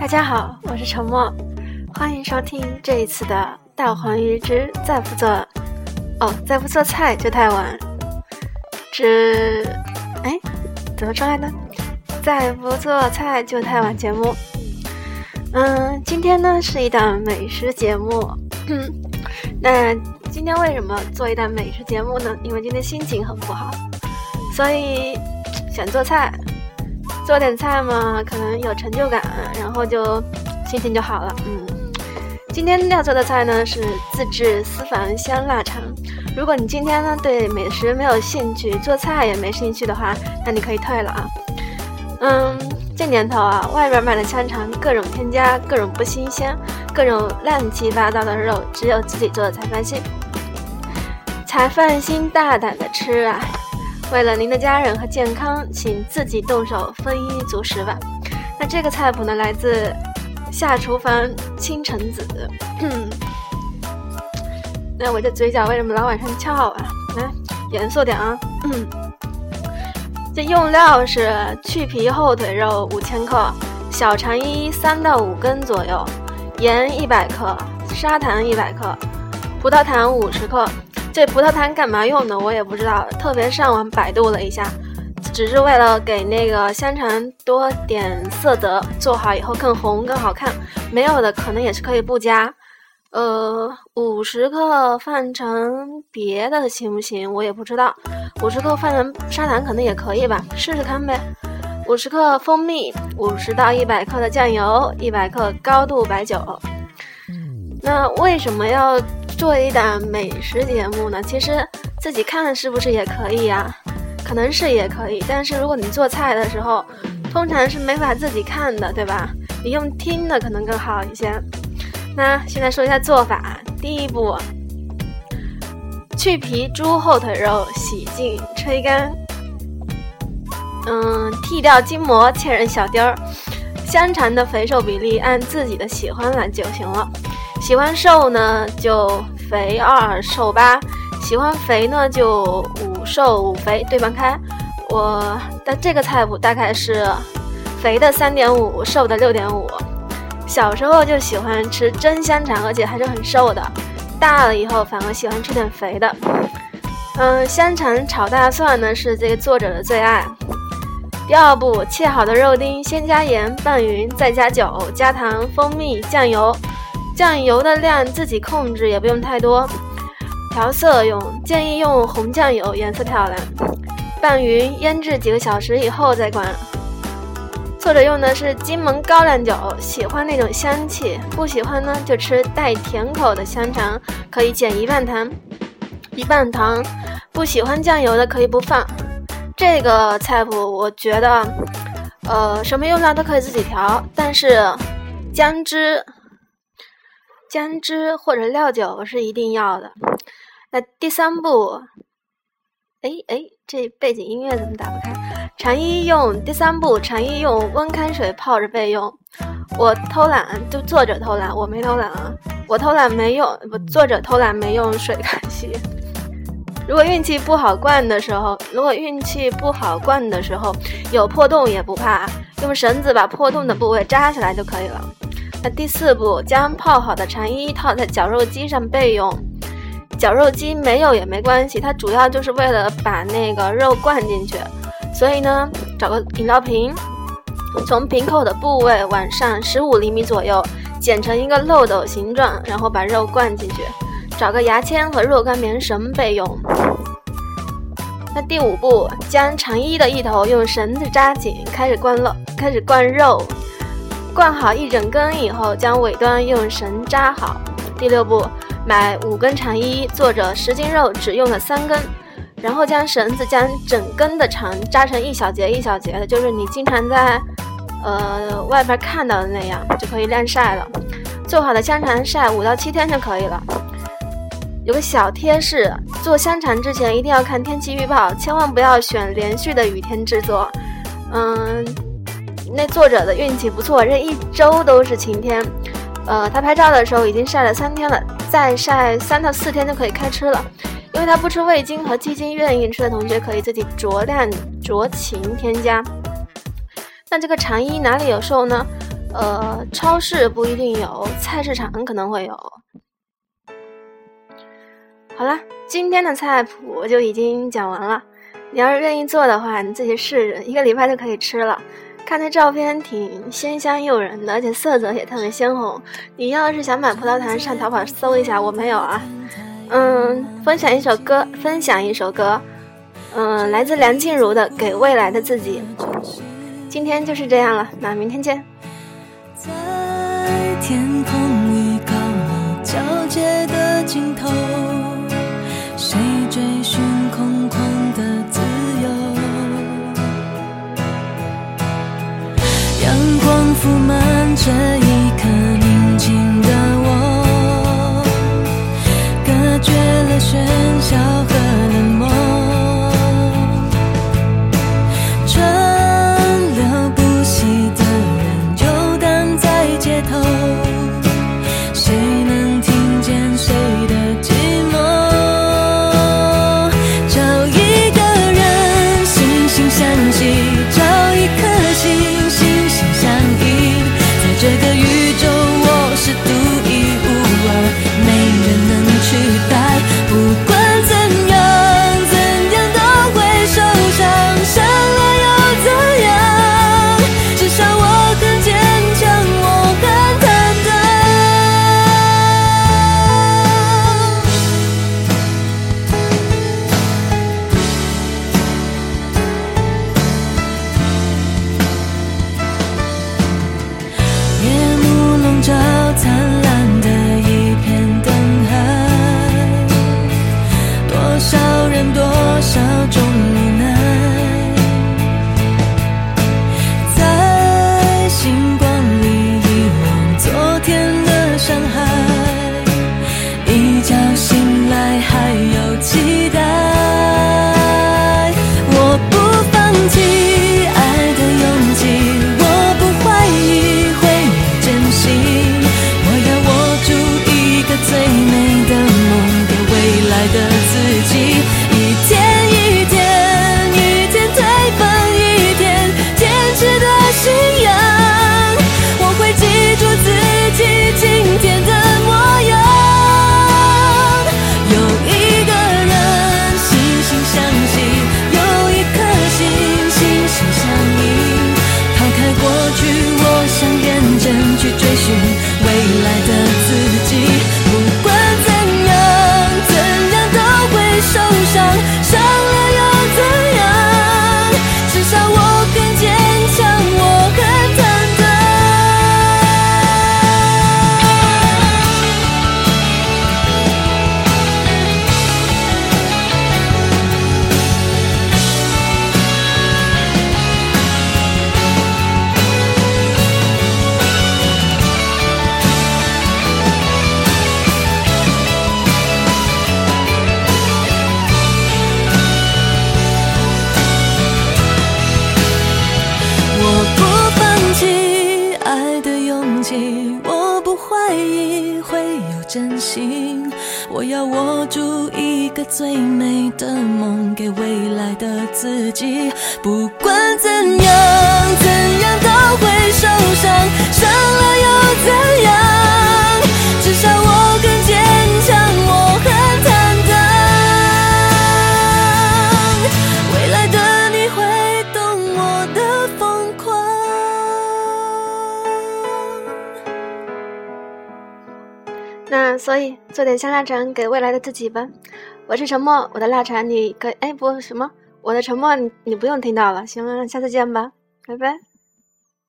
大家好，我是沉默，欢迎收听这一次的《大黄鱼之再不做哦再不做菜就太晚》之哎怎么说来的？再不做菜就太晚节目。嗯，今天呢是一档美食节目。那今天为什么做一档美食节目呢？因为今天心情很不好，所以想做菜。做点菜嘛，可能有成就感，然后就心情就好了。嗯，今天要做的菜呢是自制私房香腊肠。如果你今天呢对美食没有兴趣，做菜也没兴趣的话，那你可以退了啊。嗯，这年头啊，外边卖的香肠各种添加，各种不新鲜，各种乱七八糟的肉，只有自己做的才放心，才放心大胆的吃啊。为了您的家人和健康，请自己动手丰衣足食吧。那这个菜谱呢，来自下厨房清晨子。那我这嘴角为什么老往上翘啊？来，严肃点啊。这用料是去皮后腿肉五千克，小肠衣三到五根左右，盐一百克，砂糖一百克，葡萄糖五十克。这葡萄糖干嘛用的？我也不知道，特别上网百度了一下，只是为了给那个香肠多点色泽，做好以后更红更好看。没有的可能也是可以不加。呃，五十克换成别的行不行？我也不知道。五十克换成砂糖可能也可以吧，试试看呗。五十克蜂蜜，五十到一百克的酱油，一百克高度白酒。那为什么要？做一档美食节目呢，其实自己看是不是也可以呀？可能是也可以，但是如果你做菜的时候，通常是没法自己看的，对吧？你用听的可能更好一些。那现在说一下做法，第一步，去皮猪后腿肉，洗净吹干，嗯，剃掉筋膜，切成小丁儿。香肠的肥瘦比例按自己的喜欢来就行了。喜欢瘦呢就肥二瘦八，喜欢肥呢就五瘦五肥对半开。我的这个菜谱大概是肥的三点五，瘦的六点五。小时候就喜欢吃真香肠，而且还是很瘦的。大了以后反而喜欢吃点肥的。嗯，香肠炒大蒜呢是这个作者的最爱。第二步，切好的肉丁先加盐拌匀，再加酒、加糖、蜂蜜、酱油。酱油的量自己控制，也不用太多。调色用建议用红酱油，颜色漂亮。拌匀腌制几个小时以后再关。作者用的是金门高粱酒，喜欢那种香气，不喜欢呢就吃带甜口的香肠，可以减一半糖。一半糖，不喜欢酱油的可以不放。这个菜谱我觉得，呃，什么用料都可以自己调，但是姜汁。姜汁或者料酒是一定要的。那第三步，哎哎，这背景音乐怎么打不开？肠衣用第三步，肠衣用温开水泡着备用。我偷懒，就作者偷懒，我没偷懒啊。我偷懒没用，不，作者偷懒没用水开洗。如果运气不好灌的时候，如果运气不好灌的时候有破洞也不怕，用绳子把破洞的部位扎起来就可以了。第四步，将泡好的肠衣套在绞肉机上备用。绞肉机没有也没关系，它主要就是为了把那个肉灌进去。所以呢，找个饮料瓶，从瓶口的部位往上十五厘米左右剪成一个漏斗形状，然后把肉灌进去。找个牙签和若干棉绳备用。那第五步，将肠衣的一头用绳子扎紧，开始灌肉，开始灌肉。灌好一整根以后，将尾端用绳扎好。第六步，买五根肠衣，作者十斤肉只用了三根，然后将绳子将整根的肠扎成一小节一小节的，就是你经常在呃外边看到的那样，就可以晾晒了。做好的香肠晒五到七天就可以了。有个小贴士，做香肠之前一定要看天气预报，千万不要选连续的雨天制作。嗯。那作者的运气不错，这一周都是晴天。呃，他拍照的时候已经晒了三天了，再晒三到四天就可以开吃了。因为他不吃味精和鸡精，愿意吃的同学可以自己酌量酌情添加。那这个肠衣哪里有售呢？呃，超市不一定有，菜市场可能会有。好了，今天的菜谱我就已经讲完了。你要是愿意做的话，你自己试试，一个礼拜就可以吃了。看那照片挺鲜香诱人的，而且色泽也特别鲜红。你要是想买葡萄糖，上淘宝搜一下，我没有啊。嗯，分享一首歌，分享一首歌，嗯，来自梁静茹的《给未来的自己》。今天就是这样了，那明天见。在天空与高楼交界的尽头，覆满这一刻宁静的我，隔绝了喧真心。我要握住一个最美的梦，给未来的自己。不管怎样，怎样都会受伤，伤了又怎样？所以做点香辣肠给未来的自己吧。我是沉默，我的腊肠你可哎不什么，我的沉默你你不用听到了。行了，下次见吧，拜拜。